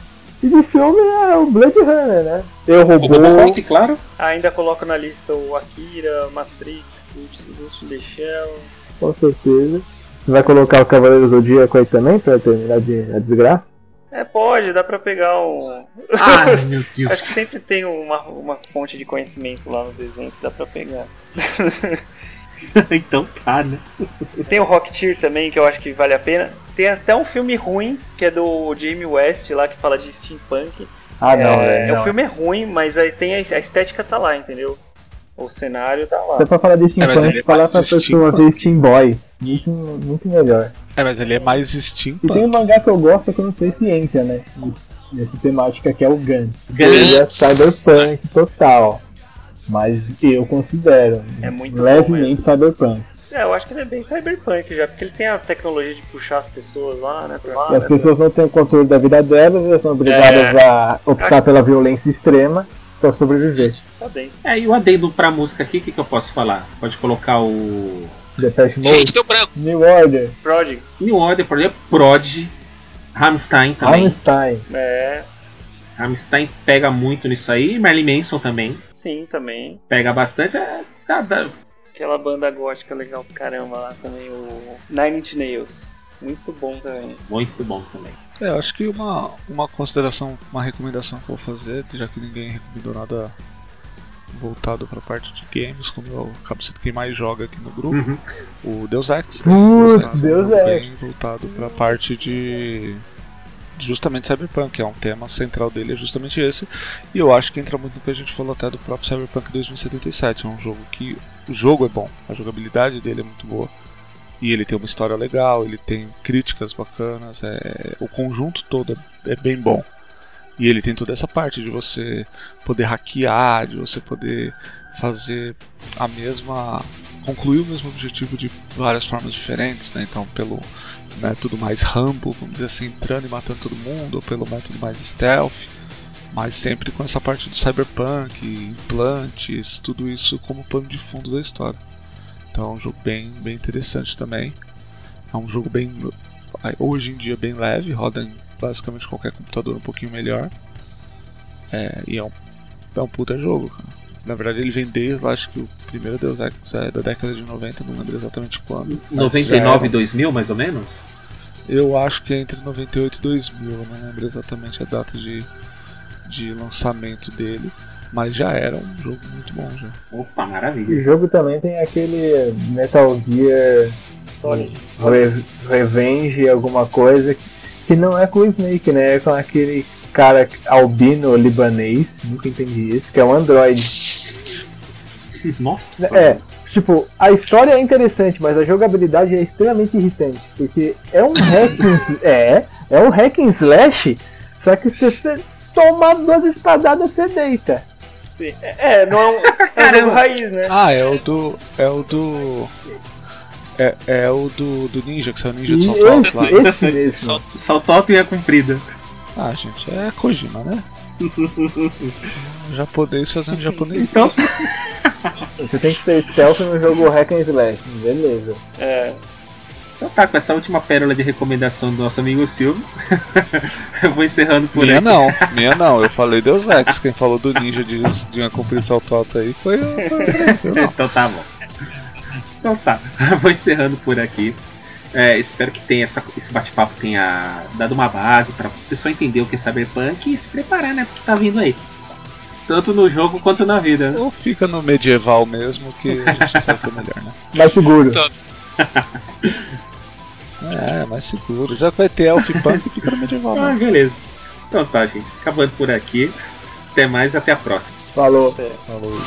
E de filme é o Blade Runner, né? Eu roubou. Robocop, claro. Ainda coloco na lista o Akira, Matrix, Ghost in the Shell. Com certeza. Você vai colocar o Cavaleiro Zodíaco aí também pra terminar de, a desgraça? É, pode, dá pra pegar um. Ai, (laughs) meu Deus. Acho que sempre tem uma, uma fonte de conhecimento lá no desenho que dá pra pegar. (laughs) então tá, né? Tem o Rocketeer também, que eu acho que vale a pena. Tem até um filme ruim, que é do Jamie West lá, que fala de steampunk. Ah, não, é, é. o não. filme é ruim, mas aí tem a, a estética tá lá, entendeu? O cenário tá lá. Só pra falar de É, steampunk, é falar pra pessoa ver Steam Boy. Muito, muito melhor. É, mas ele é mais E tem um mangá que eu gosto que eu não sei se entra, né? Nessa temática que é o Gantz. Gantz. Ele é cyberpunk total. Mas eu considero É muito bom levemente cyberpunk. É, eu acho que ele é bem cyberpunk já, porque ele tem a tecnologia de puxar as pessoas lá, né? Pra lá, E as né, pessoas não têm o controle da vida delas, elas são obrigadas a optar pela violência extrema pra sobreviver. Tá bem. É, e o adendo pra música aqui, o que, que eu posso falar? Pode colocar o Depeche Mode, Gente, deu branco. New Order, Prodigy. New Order, por exemplo, Prod, Rammstein também. Rammstein. É, Rammstein pega muito nisso aí, Marilyn Manson também sim, também. pega bastante. É, tá, dá- Aquela banda gótica legal pra caramba lá também, o Nine Inch Nails. Muito bom também. muito bom também. É, eu acho que uma, uma consideração, uma recomendação que eu vou fazer, já que ninguém recomendou nada voltado pra parte de games, como eu acabo sendo quem mais joga aqui no grupo, Uhum. o Deus Ex. né? É um Deus Ex. Bem voltado pra parte de de justamente Cyberpunk, é um tema central dele é justamente esse. E eu acho que entra muito no que a gente falou até do próprio Cyberpunk 2077. É um jogo que. O jogo é bom, a jogabilidade dele é muito boa. E ele tem uma história legal, ele tem críticas bacanas, é, o conjunto todo é é bem bom. E ele tem toda essa parte de você poder hackear, de você poder fazer a mesma. concluir o mesmo objetivo de várias formas diferentes, né? Então, pelo método mais Rambo, vamos dizer assim, entrando e matando todo mundo, ou pelo método mais stealth, mas sempre com essa parte do cyberpunk, implantes, tudo isso como pano de fundo da história. Então é um jogo bem, bem interessante também. É um jogo bem. hoje em dia bem leve, roda em basicamente qualquer computador um pouquinho melhor. É, e é um, é um puta jogo, cara. Na verdade ele vem desde, acho que o primeiro Deus Ex é da década de 90, não lembro exatamente quando. mas já 99 era- e 2000, mais ou menos? eu acho que é entre 98 e 2000, eu não lembro exatamente a data de, de lançamento dele, mas já era um jogo muito bom já. Opa, O maravilha. jogo também tem aquele Metal Gear Solid. Re- Revenge, alguma coisa, que não é com o Snake, né? É com aquele cara albino libanês, nunca entendi isso, que é um android. Nossa. É, tipo, a história é interessante, mas a jogabilidade é extremamente irritante, porque é um hack and, (laughs) é, é um hack and slash, só que se você tomar duas espadadas, você deita. Sim. É, é, não é um, é um raiz, né? Ah, é o do. É o do. É, é o do, do Ninja, que saiu Ninja de esse, lá. esse mesmo. Só Saltoto e a comprida. Ah, gente, é Kojima, né? (laughs) japonês fazendo japonês. Então, (laughs) Você tem que ser stealth no jogo hack and slash, beleza. É, então tá, com essa última pérola de recomendação do nosso amigo Silvio, (laughs) eu vou encerrando por Minha aqui. não, minha não. Eu falei Deus Ex. Quem falou do Ninja de, de uma comprida salto alto aí foi o. o-. Então tá bom. Então tá, (laughs) vou encerrando por aqui. É, espero que tenha essa- esse bate-papo tenha dado uma base para o pessoal entender o que é Cyberpunk e se preparar, né? Porque tá vindo aí. Tanto no jogo quanto na vida. né? Ou fica no medieval mesmo, que a gente sabe que é melhor, né? (laughs) Mais seguro. É, mais seguro. Já vai ter Elf Punk, (laughs) fica no medieval Ah, beleza. Então tá, gente. Acabando por aqui. Até mais, até a próxima. Falou. Falou.